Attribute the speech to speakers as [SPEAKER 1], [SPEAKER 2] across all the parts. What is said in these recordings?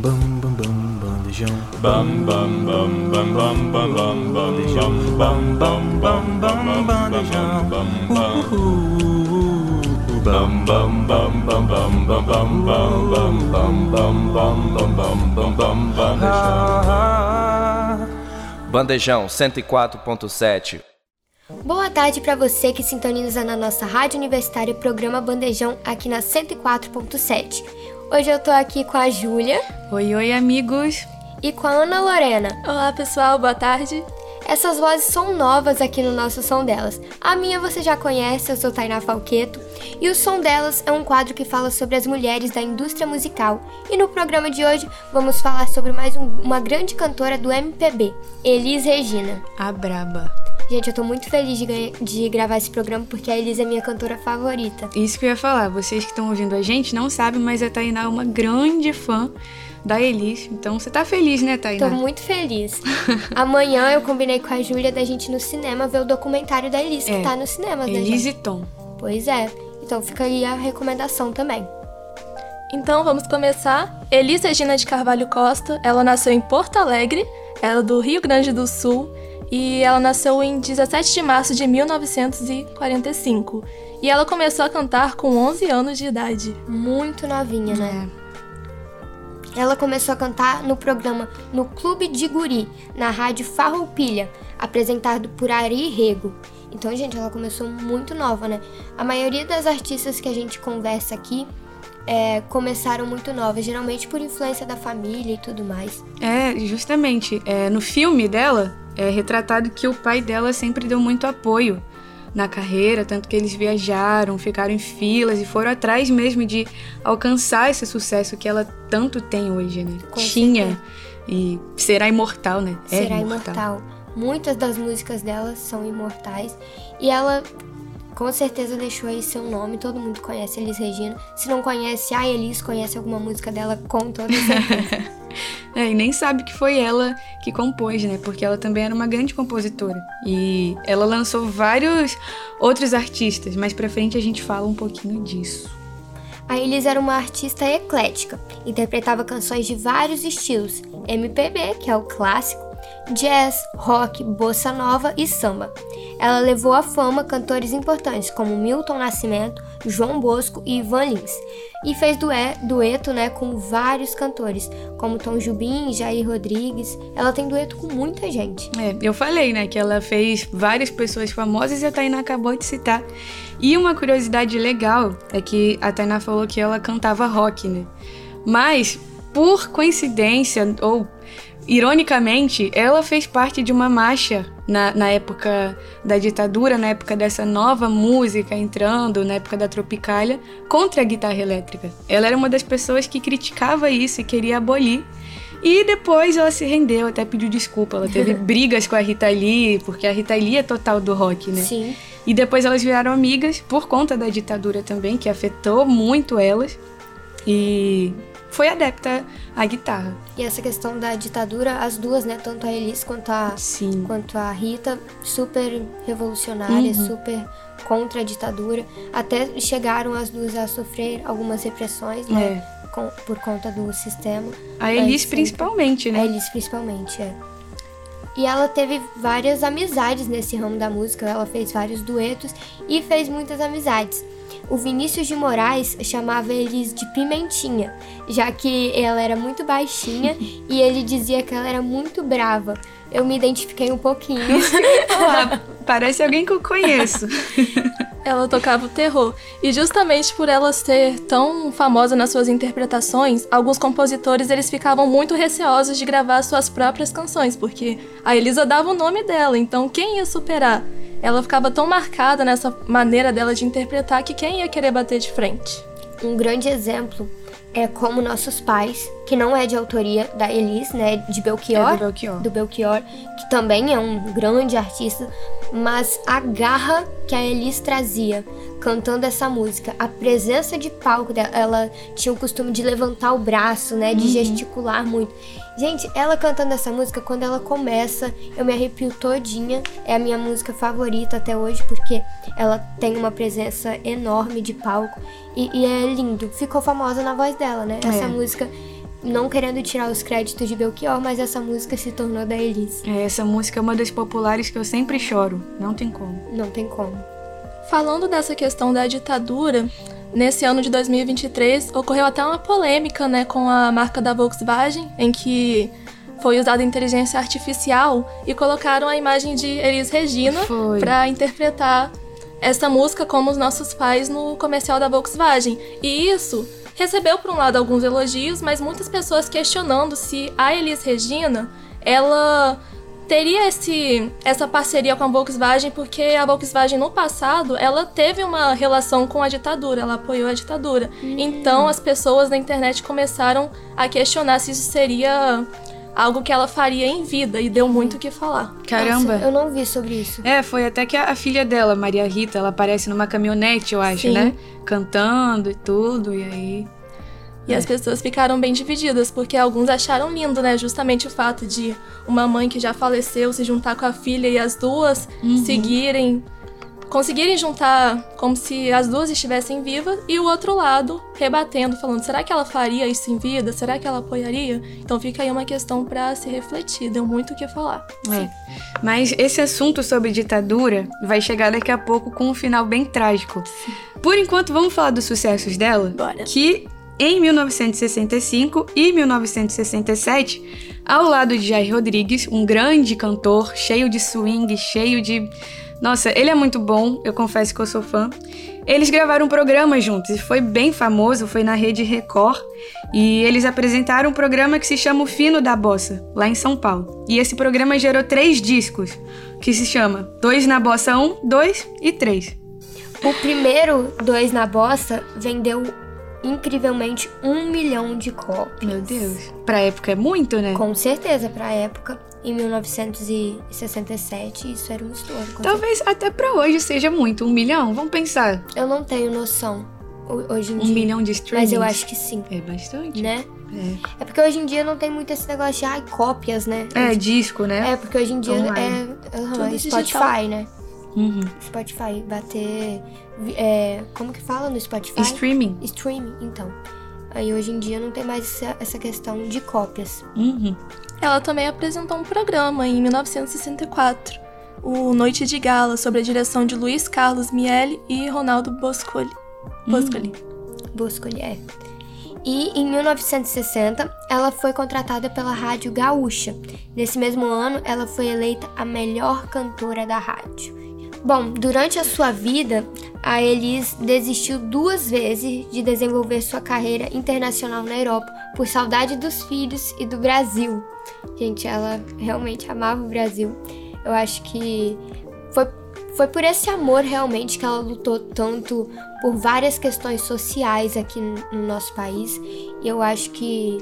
[SPEAKER 1] Bam bam bam bam bandejão.
[SPEAKER 2] Bam bam bam bam bam bam bam bandejão. Bam bam bam bam bandejão. Bam bam bam bam bam bam bam bam bam bam bam bam bam bam bam bam bam bandejão.
[SPEAKER 3] Bandejão 104.7
[SPEAKER 4] Boa tarde para você que sintoniza na nossa rádio universitária programa Bandejão aqui na 104.7. Hoje eu tô aqui com a Júlia
[SPEAKER 5] Oi, oi, amigos.
[SPEAKER 4] e com a Ana Lorena.
[SPEAKER 6] Olá pessoal, boa tarde.
[SPEAKER 4] Essas vozes são novas aqui no nosso Som Delas. A minha você já conhece, eu sou Tainá Falqueto, e o Som Delas é um quadro que fala sobre as mulheres da indústria musical. E no programa de hoje vamos falar sobre mais um- uma grande cantora do MPB, Elis Regina.
[SPEAKER 5] A braba.
[SPEAKER 4] Gente, eu tô muito feliz de, ganha- de gravar esse programa porque a Elis é minha cantora favorita.
[SPEAKER 5] Isso que eu ia falar. Vocês que estão ouvindo a gente não sabem, mas a Tainá é uma grande fã da Elis. Então você tá feliz, né, Tainá?
[SPEAKER 4] Tô muito feliz. Amanhã eu combinei com a Júlia da gente ir no cinema ver o documentário da Elis, que
[SPEAKER 5] É.
[SPEAKER 4] tá nos cinemas, né,
[SPEAKER 5] Elis e Tom.
[SPEAKER 4] Pois é. Então fica aí a recomendação também.
[SPEAKER 6] Então vamos começar. Elis Regina de Carvalho Costa, ela nasceu em Porto Alegre, ela é do Rio Grande do Sul e ela nasceu em 17 de março de 1945. E ela começou a cantar com 11 anos de idade.
[SPEAKER 4] Muito novinha, né?
[SPEAKER 5] É.
[SPEAKER 4] Ela começou a cantar no programa No Clube de Guri, na rádio Farroupilha, apresentado por Ari Rego. Então, gente, ela começou muito nova, né? A maioria das artistas que a gente conversa aqui é, começaram muito novas, geralmente por influência da família e tudo mais.
[SPEAKER 5] É, justamente. É, no filme dela, é retratado que o pai dela sempre deu muito apoio na carreira, tanto que eles viajaram, ficaram em filas e foram atrás mesmo de alcançar esse sucesso que ela tanto tem hoje, né?
[SPEAKER 4] Com
[SPEAKER 5] Tinha.
[SPEAKER 4] certeza.
[SPEAKER 5] E será imortal, né? É
[SPEAKER 4] será imortal. Muitas das músicas dela são imortais e ela com certeza deixou aí seu nome. Todo mundo conhece Elis Regina. Se não conhece a Elis, conhece alguma música dela com toda certeza.
[SPEAKER 5] É, e nem sabe que foi ela que compôs, né? Porque ela também era uma grande compositora. E ela lançou vários outros artistas, mas pra frente a gente fala um pouquinho disso.
[SPEAKER 4] A Elis era uma artista eclética, interpretava canções de vários estilos: MPB, que é o clássico, jazz, rock, bossa nova e samba. Ela levou à fama cantores importantes como Milton Nascimento, João Bosco e Ivan Lins, e fez dueto né, com vários cantores, como Tom Jubim, Jair Rodrigues. Ela tem dueto com muita gente.
[SPEAKER 5] É, eu falei, né, que ela fez várias pessoas famosas e a Tainá acabou de citar. E uma curiosidade legal é que a Tainá falou que ela cantava rock, né? Mas, por coincidência, ou ironicamente, ela fez parte de uma marcha na, na época da ditadura, na época dessa nova música entrando, na época da Tropicália, contra a guitarra elétrica. Ela era uma das pessoas que criticava isso e queria abolir. E depois ela se rendeu, até pediu desculpa. Ela teve brigas com a Rita Lee, porque a Rita Lee é total do rock, né?
[SPEAKER 4] Sim.
[SPEAKER 5] E depois elas viraram amigas por conta da ditadura também, que afetou muito elas. E foi adepta à guitarra.
[SPEAKER 4] E essa questão da ditadura, as duas, né, tanto a Elis quanto a
[SPEAKER 5] Sim.
[SPEAKER 4] quanto a Rita, super revolucionárias,
[SPEAKER 5] Uhum.
[SPEAKER 4] super contra a ditadura. Até chegaram as duas a sofrer algumas repressões, né? com- por conta do sistema.
[SPEAKER 5] É. A Elis
[SPEAKER 4] sempre.
[SPEAKER 5] principalmente,
[SPEAKER 4] A
[SPEAKER 5] né?
[SPEAKER 4] Elis principalmente, é. E ela teve várias amizades nesse ramo da música, ela fez vários duetos e fez muitas amizades. O Vinícius de Moraes chamava Elis de Pimentinha, já que ela era muito baixinha e ele dizia que ela era muito brava. Eu me identifiquei um pouquinho.
[SPEAKER 5] Ah, parece alguém que eu conheço.
[SPEAKER 6] Ela tocava o terror. E justamente por ela ser tão famosa nas suas interpretações, alguns compositores eles ficavam muito receosos de gravar suas próprias canções, porque a Elisa dava o nome dela, então quem ia superar? Ela ficava tão marcada nessa maneira dela de interpretar que quem ia querer bater de frente?
[SPEAKER 4] Um grande exemplo é como nossos pais, que não é de autoria da Elis, né, de Belchior,
[SPEAKER 5] É do Belchior.
[SPEAKER 4] do Belchior, que também é um grande artista, mas a garra que a Elis trazia cantando essa música, a presença de palco dela, ela tinha o costume de levantar o braço, né, de gesticular muito. Gente, ela cantando essa música, quando ela começa, eu me arrepio todinha. É a minha música favorita até hoje, porque ela tem uma presença enorme de palco e, e é lindo. Ficou famosa na voz dela, né? Essa
[SPEAKER 5] É.
[SPEAKER 4] música não querendo tirar os créditos de Belchior, mas essa música se tornou da Elis.
[SPEAKER 5] É, essa música é uma das populares que eu sempre choro. Não tem como.
[SPEAKER 4] Não tem como.
[SPEAKER 6] Falando dessa questão da ditadura, nesse ano de 2023 ocorreu até uma polêmica, né, com a marca da Volkswagen, em que foi usada inteligência artificial e colocaram a imagem de Elis Regina para interpretar essa música como os nossos pais no comercial da Volkswagen. E isso recebeu por um lado alguns elogios, mas muitas pessoas questionando se a Elis Regina, ela teria esse, essa parceria com a Volkswagen porque a Volkswagen no passado ela teve uma relação com a ditadura, ela apoiou a ditadura. Então as pessoas na internet começaram a questionar se isso seria algo que ela faria em vida e deu muito o que falar.
[SPEAKER 5] Caramba.
[SPEAKER 4] Nossa, eu não vi sobre isso.
[SPEAKER 5] É, foi até que a, a filha dela, Maria Rita, ela aparece numa caminhonete, eu acho,
[SPEAKER 6] Sim.
[SPEAKER 5] né? Cantando e tudo, e aí.
[SPEAKER 6] E as pessoas ficaram bem divididas, porque alguns acharam lindo, né? Justamente o fato de uma mãe que já faleceu se juntar com a filha e as duas seguirem. Conseguirem juntar como se as duas estivessem vivas, e o outro lado rebatendo, falando: será que ela faria isso em vida? Será que ela apoiaria? Então fica aí uma questão pra se refletir, deu muito o que falar.
[SPEAKER 5] É. Mas esse assunto sobre ditadura vai chegar daqui a pouco com um final bem trágico. Por enquanto, vamos falar dos sucessos dela?
[SPEAKER 6] Bora.
[SPEAKER 5] Que em 1965 e 1967, ao lado de Jair Rodrigues, um grande cantor, cheio de swing, cheio de. Nossa, ele é muito bom, eu confesso que eu sou fã. Eles gravaram um programa juntos e foi bem famoso, foi na rede Record. E eles apresentaram um programa que se chama O Fino da Bossa, lá em São Paulo. E esse programa gerou três discos, que se chama Dois na Bossa 1, 2 e 3.
[SPEAKER 4] O primeiro, Dois na Bossa, vendeu incrivelmente um milhão de cópias.
[SPEAKER 5] Meu Deus. Pra época é muito, né?
[SPEAKER 4] Com certeza, pra época, em 1967, isso era um estouro. com
[SPEAKER 5] Talvez até pra hoje seja muito. Um milhão? Vamos pensar.
[SPEAKER 4] certeza. Eu não tenho noção ho- hoje em
[SPEAKER 5] Um
[SPEAKER 4] dia.
[SPEAKER 5] milhão de streams.
[SPEAKER 4] Mas eu acho que sim,
[SPEAKER 5] É bastante.
[SPEAKER 4] né?
[SPEAKER 5] É.
[SPEAKER 4] É porque hoje em dia não tem muito esse negócio de ai, cópias, né?
[SPEAKER 5] É, disco, né?
[SPEAKER 4] É, porque hoje em dia
[SPEAKER 5] Online.
[SPEAKER 4] é
[SPEAKER 6] Tudo
[SPEAKER 4] Spotify,
[SPEAKER 6] digital.
[SPEAKER 4] né?
[SPEAKER 5] Uhum.
[SPEAKER 4] Spotify, bater. É, como que fala no Spotify?
[SPEAKER 5] Streaming.
[SPEAKER 4] Streaming, então. Aí hoje em dia não tem mais essa, essa questão de cópias.
[SPEAKER 5] Uhum.
[SPEAKER 6] Ela também apresentou um programa em 1964, o Noite de Gala, sob a direção de Luiz Carlos Miele e Ronaldo Boscoli. Boscoli.
[SPEAKER 4] Boscoli, é. E em 1960, ela foi contratada pela Rádio Gaúcha. Nesse mesmo ano, ela foi eleita a melhor cantora da rádio. Bom, durante a sua vida, a Elis desistiu duas vezes de desenvolver sua carreira internacional na Europa por saudade dos filhos e do Brasil. Gente, ela realmente amava o Brasil. Eu acho que foi, foi por esse amor realmente que ela lutou tanto por várias questões sociais aqui no no nosso país. E eu acho que,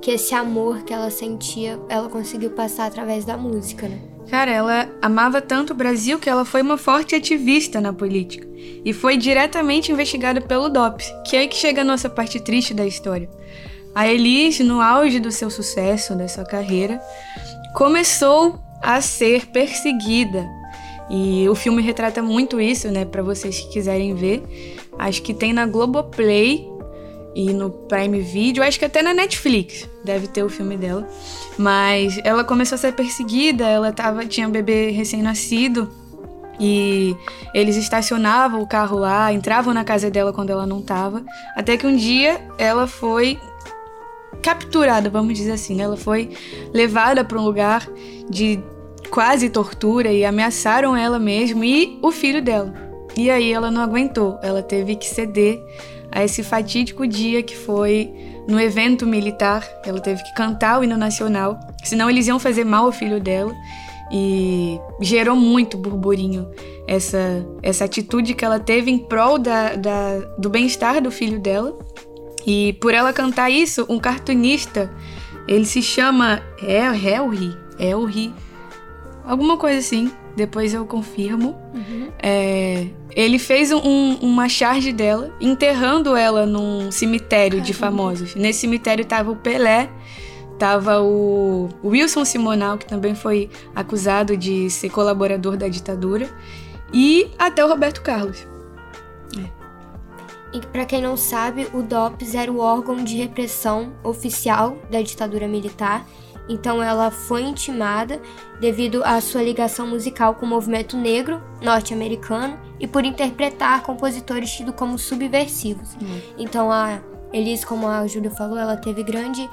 [SPEAKER 4] que esse amor que ela sentia, ela conseguiu passar através da música, né?
[SPEAKER 5] Cara, ela amava tanto o Brasil que ela foi uma forte ativista na política. E foi diretamente investigada pelo DOPS, que é aí que chega a nossa parte triste da história. A Elis, no auge do seu sucesso, da sua carreira, começou a ser perseguida. E o filme retrata muito isso, né? Pra vocês que quiserem ver. Acho que tem na Globoplay e no Prime Video, acho que até na Netflix deve ter o filme dela. Mas ela começou a ser perseguida, ela tava, tinha um bebê recém-nascido e eles estacionavam o carro lá, entravam na casa dela quando ela não tava. Até que um dia ela foi capturada, vamos dizer assim, né? Ela foi levada para um lugar de quase tortura e ameaçaram ela mesmo e o filho dela. E aí ela não aguentou, ela teve que ceder a esse fatídico dia que foi no evento militar. Ela teve que cantar o hino nacional, senão eles iam fazer mal ao filho dela. E gerou muito burburinho essa, essa atitude que ela teve em prol da, da- do bem-estar do filho dela. E por ela cantar isso, um cartunista, ele se chama El- Elri, Elri, alguma coisa assim, depois eu confirmo. É, ele fez um- uma charge dela, enterrando ela num cemitério de famosos. Nesse cemitério tava o Pelé, tava o Wilson Simonal, que também foi acusado de ser colaborador da ditadura, e até o Roberto Carlos.
[SPEAKER 4] E para quem não sabe, o DOPS era o órgão de repressão oficial da ditadura militar. Então ela foi intimada devido à sua ligação musical com o movimento negro norte-americano e por interpretar compositores tidos como subversivos.
[SPEAKER 5] Hum.
[SPEAKER 4] Então a Elis, como a Júlia falou, ela teve grande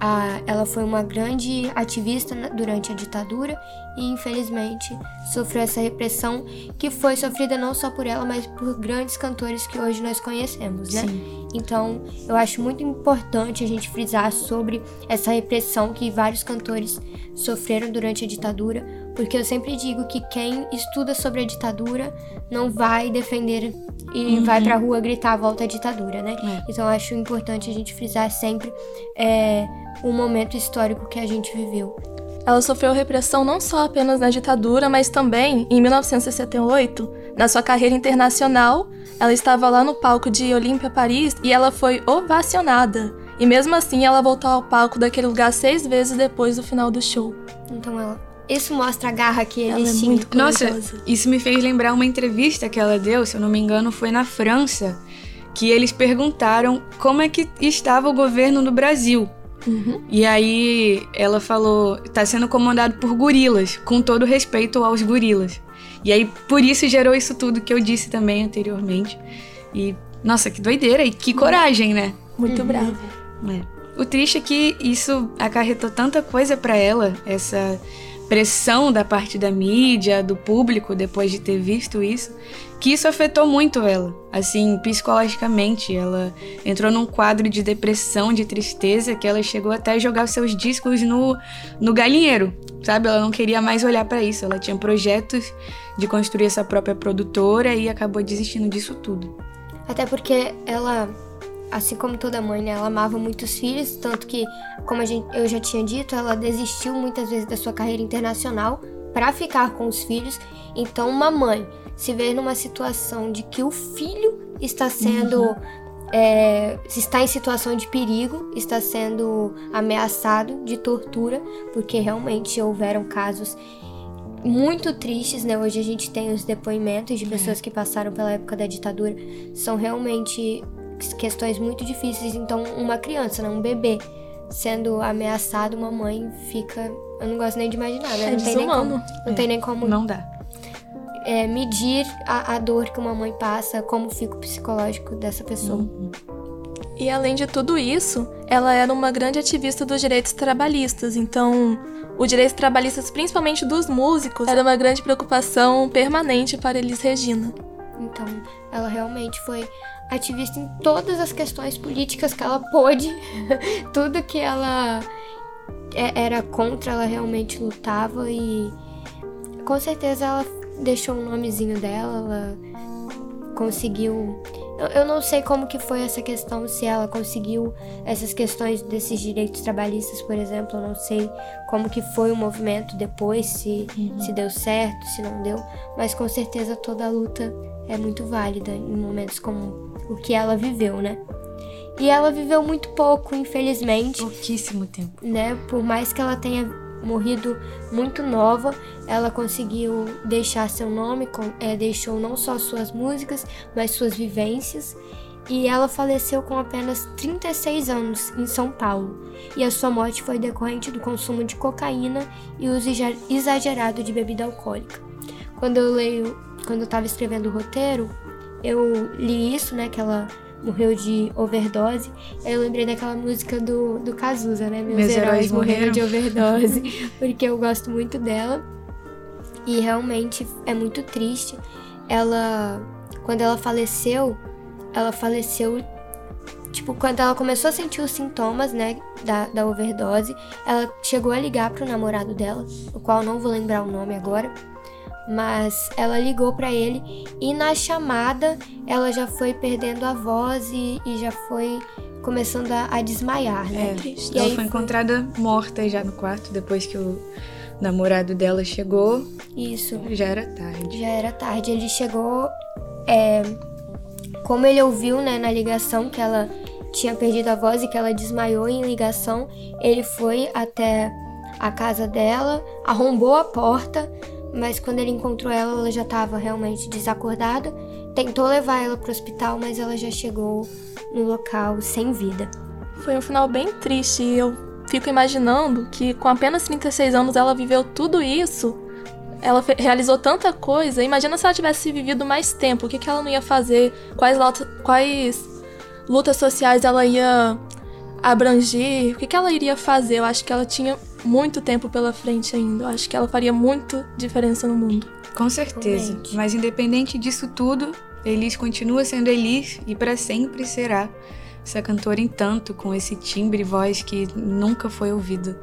[SPEAKER 4] a, ela foi uma grande ativista durante a ditadura e infelizmente sofreu essa repressão que foi sofrida não só por ela, mas por grandes cantores que hoje nós conhecemos, né?
[SPEAKER 5] Sim.
[SPEAKER 4] Então, eu acho muito importante a gente frisar sobre essa repressão que vários cantores sofreram durante a ditadura, porque eu sempre digo que quem estuda sobre a ditadura não vai defender e vai pra rua gritar volta à ditadura, né?
[SPEAKER 5] É.
[SPEAKER 4] Então, eu acho importante a gente frisar sempre é, o momento histórico que a gente viveu.
[SPEAKER 6] Ela sofreu repressão não só apenas na ditadura, mas também em 1968, na sua carreira internacional. Ela estava lá no palco de Olímpia, Paris, e ela foi ovacionada. E mesmo assim, ela voltou ao palco daquele lugar seis vezes depois do final do show.
[SPEAKER 4] Então, ela, isso mostra a garra que
[SPEAKER 6] Ela
[SPEAKER 4] eles
[SPEAKER 6] é
[SPEAKER 4] tinham.
[SPEAKER 6] muito
[SPEAKER 5] Nossa,
[SPEAKER 6] corajosa.
[SPEAKER 5] isso me fez lembrar uma entrevista que ela deu, se eu não me engano, foi na França, que eles perguntaram como é que estava o governo no Brasil.
[SPEAKER 6] Uhum.
[SPEAKER 5] E aí ela falou, tá sendo comandado por gorilas, com todo respeito aos gorilas. E aí por isso gerou isso tudo que eu disse também anteriormente. E nossa, que doideira e que coragem, né?
[SPEAKER 6] Muito brava.
[SPEAKER 5] É. O triste é que isso acarretou tanta coisa pra ela, essa pressão da parte da mídia, do público, depois de ter visto isso, que isso afetou muito ela. Assim, psicologicamente, ela entrou num quadro de depressão, de tristeza, que ela chegou até a jogar seus discos no, no galinheiro, sabe? Ela não queria mais olhar pra isso. Ela tinha projetos de construir essa própria produtora e acabou desistindo disso tudo.
[SPEAKER 4] Até porque ela, assim como toda mãe, né, ela amava muito os filhos, tanto que, como gente, eu já tinha dito, ela desistiu muitas vezes da sua carreira internacional para ficar com os filhos. Então, uma mãe se vê numa situação de que o filho está sendo. é, está em situação de perigo, está sendo ameaçado de tortura, porque realmente houveram casos muito tristes, né? Hoje a gente tem os depoimentos de pessoas que passaram pela época da ditadura. São realmente questões muito difíceis. Então, uma criança, né? um bebê, sendo ameaçado, uma mãe fica. Eu não gosto nem de imaginar, né?
[SPEAKER 6] É
[SPEAKER 4] não tem nem como, não tem nem como
[SPEAKER 5] Não dá.
[SPEAKER 4] é, medir a, a dor que uma mãe passa, como fica o psicológico dessa pessoa.
[SPEAKER 6] E além de tudo isso, ela era uma grande ativista dos direitos trabalhistas, então os direitos trabalhistas, principalmente dos músicos, era uma grande preocupação permanente para Elis Regina.
[SPEAKER 4] Então, ela realmente foi ativista em todas as questões políticas que ela pôde. Tudo que ela é- era contra, ela realmente lutava e com certeza ela deixou o nomezinho dela, ela conseguiu. Eu, não sei como que foi essa questão, se ela conseguiu essas questões desses direitos trabalhistas, por exemplo, eu não sei como que foi o movimento depois, se, se deu certo, se não deu, mas com certeza toda a luta é muito válida em momentos como o que ela viveu, né? E ela viveu muito pouco, infelizmente
[SPEAKER 5] Pouquíssimo tempo.
[SPEAKER 4] né? Por mais que ela tenha morrido muito nova, ela conseguiu deixar seu nome, com- é, deixou não só suas músicas, mas suas vivências. E ela faleceu com apenas 36 anos em São Paulo. E a sua morte foi decorrente do consumo de cocaína e uso exa- exagerado de bebida alcoólica. Quando eu leio, quando eu estava escrevendo o roteiro, eu li isso, né? Que ela morreu de overdose. Eu lembrei daquela música do, do Cazuza, né? Meus,
[SPEAKER 5] Meus
[SPEAKER 4] heróis, morreram de overdose. porque eu gosto muito dela. E realmente é muito triste. Ela, quando ela faleceu, ela faleceu. Tipo, quando ela começou a sentir os sintomas, né, da, da overdose, ela chegou a ligar pro namorado dela, o qual eu não vou lembrar o nome agora, mas ela ligou pra ele e na chamada ela já foi perdendo a voz e, e já foi começando a, a desmaiar, né?
[SPEAKER 5] É.
[SPEAKER 4] E
[SPEAKER 5] ela foi
[SPEAKER 4] foi-
[SPEAKER 5] encontrada morta já no quarto, depois que o namorado dela chegou,
[SPEAKER 4] Isso.
[SPEAKER 5] já era tarde.
[SPEAKER 4] Já era tarde. Ele chegou. é, como ele ouviu né, na ligação que ela tinha perdido a voz e que ela desmaiou em ligação, ele foi até a casa dela, arrombou a porta, mas quando ele encontrou ela, ela já estava realmente desacordada. tentou levar ela para o hospital, mas ela já chegou no local sem vida.
[SPEAKER 6] Foi um final bem triste e eu fico imaginando que com apenas 36 anos ela viveu tudo isso. Ela realizou tanta coisa. Imagina se ela tivesse vivido mais tempo. O que, que ela não ia fazer? Quais, quais lutas sociais ela ia abranger? O que, que ela iria fazer? Eu acho que ela tinha muito tempo pela frente ainda. Eu acho que ela faria muito diferença no mundo.
[SPEAKER 5] Com certeza. Realmente. Mas independente disso tudo, Elis continua sendo Elis e para sempre será essa cantora entanto com esse timbre e voz que nunca foi ouvido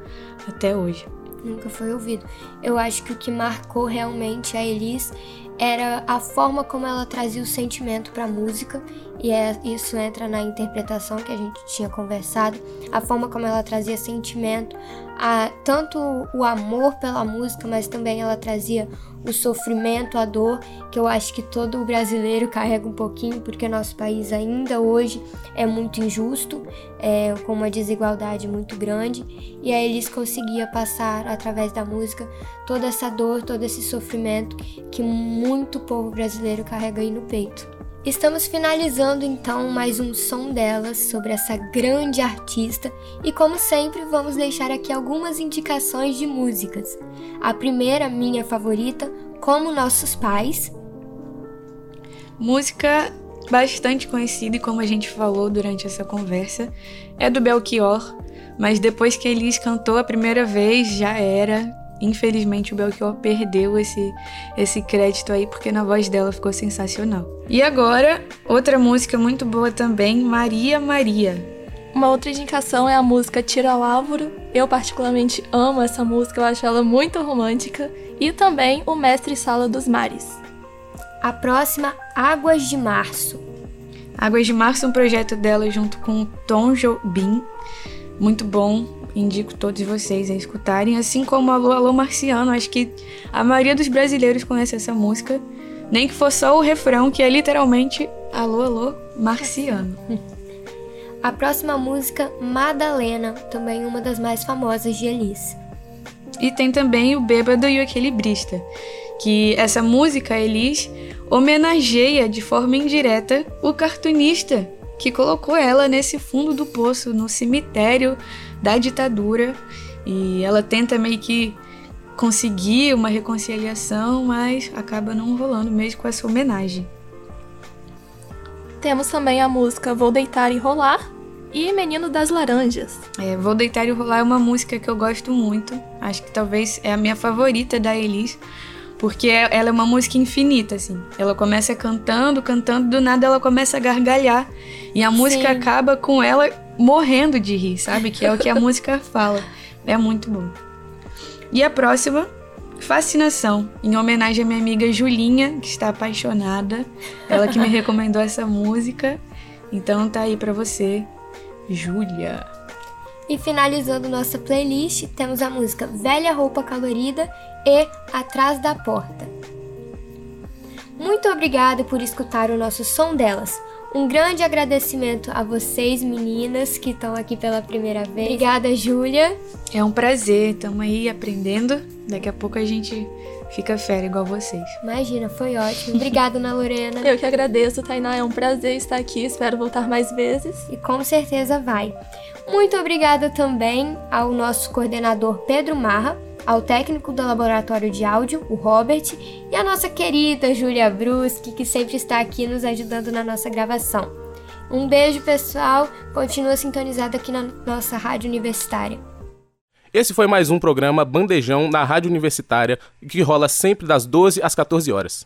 [SPEAKER 5] até hoje.
[SPEAKER 4] Nunca foi ouvido. Eu acho que o que marcou realmente a Elis era a forma como ela trazia o sentimento para a música e é, isso entra na interpretação que a gente tinha conversado, a forma como ela trazia sentimento, a, tanto o amor pela música, mas também ela trazia o sofrimento, a dor, que eu acho que todo brasileiro carrega um pouquinho, porque nosso país ainda hoje é muito injusto, é, com uma desigualdade muito grande, e aí eles conseguiam passar através da música toda essa dor, todo esse sofrimento que muito povo brasileiro carrega aí no peito. Estamos finalizando então mais um som delas sobre essa grande artista e, como sempre, vamos deixar aqui algumas indicações de músicas. A primeira, minha favorita, Como Nossos Pais.
[SPEAKER 5] Música bastante conhecida e, como a gente falou durante essa conversa, é do Belchior, mas depois que Elis cantou a primeira vez já era Infelizmente o Belchior perdeu esse, esse crédito aí porque na voz dela ficou sensacional. E agora, outra música muito boa também, Maria Maria.
[SPEAKER 6] Uma outra indicação é a música Tira ao Álvaro. Eu particularmente amo essa música, eu acho ela muito romântica. E também o Mestre Sala dos Mares.
[SPEAKER 4] A próxima, Águas de Março.
[SPEAKER 5] Águas de Março é um projeto dela junto com Tom Jobim. Muito bom, indico todos vocês a escutarem, assim como Alô Alô Marciano. Acho que a maioria dos brasileiros conhece essa música, nem que for só o refrão, que é literalmente Alô Alô Marciano.
[SPEAKER 4] A próxima música, Madalena, também uma das mais famosas de Elis.
[SPEAKER 5] E tem também o Bêbado e o Equilibrista, que essa música, Elis, homenageia de forma indireta o cartunista que colocou ela nesse fundo do poço, no cemitério da ditadura. E ela tenta meio que conseguir uma reconciliação, mas acaba não rolando mesmo com essa homenagem.
[SPEAKER 6] Temos também a música Vou Deitar e Rolar e Menino das Laranjas.
[SPEAKER 5] É, Vou Deitar e Rolar é uma música que eu gosto muito. Acho que talvez é a minha favorita da Elis, porque é, ela é uma música infinita, assim. Ela começa cantando, cantando, do nada ela começa a gargalhar. E a música Sim. acaba com ela morrendo de rir, sabe? Que é o que a música fala. É muito bom. E a próxima, Fascinação, em homenagem à minha amiga Julinha, que está apaixonada. Ela que me recomendou essa música. Então tá aí para você, Júlia.
[SPEAKER 4] E finalizando nossa playlist, temos a música Velha Roupa Colorida e Atrás da Porta. Muito obrigada por escutar o nosso som delas. Um grande agradecimento a vocês, meninas, que estão aqui pela primeira vez. Obrigada, Júlia.
[SPEAKER 5] É um prazer, estamos aí aprendendo. Daqui a pouco a gente fica fera igual vocês.
[SPEAKER 4] Imagina, foi ótimo. Obrigada, Ana Lorena.
[SPEAKER 6] Eu que agradeço, Tainá. É um prazer estar aqui. Espero voltar mais vezes.
[SPEAKER 4] E com certeza vai. Muito obrigada também ao nosso coordenador Pedro Marra, ao técnico do laboratório de áudio, o Robert, e a nossa querida Júlia Bruschi, que sempre está aqui nos ajudando na nossa gravação. Um beijo, pessoal. Continua sintonizado aqui na nossa rádio universitária.
[SPEAKER 2] Esse foi mais um programa Bandejão na Rádio Universitária, que rola sempre das 12 às 14 horas.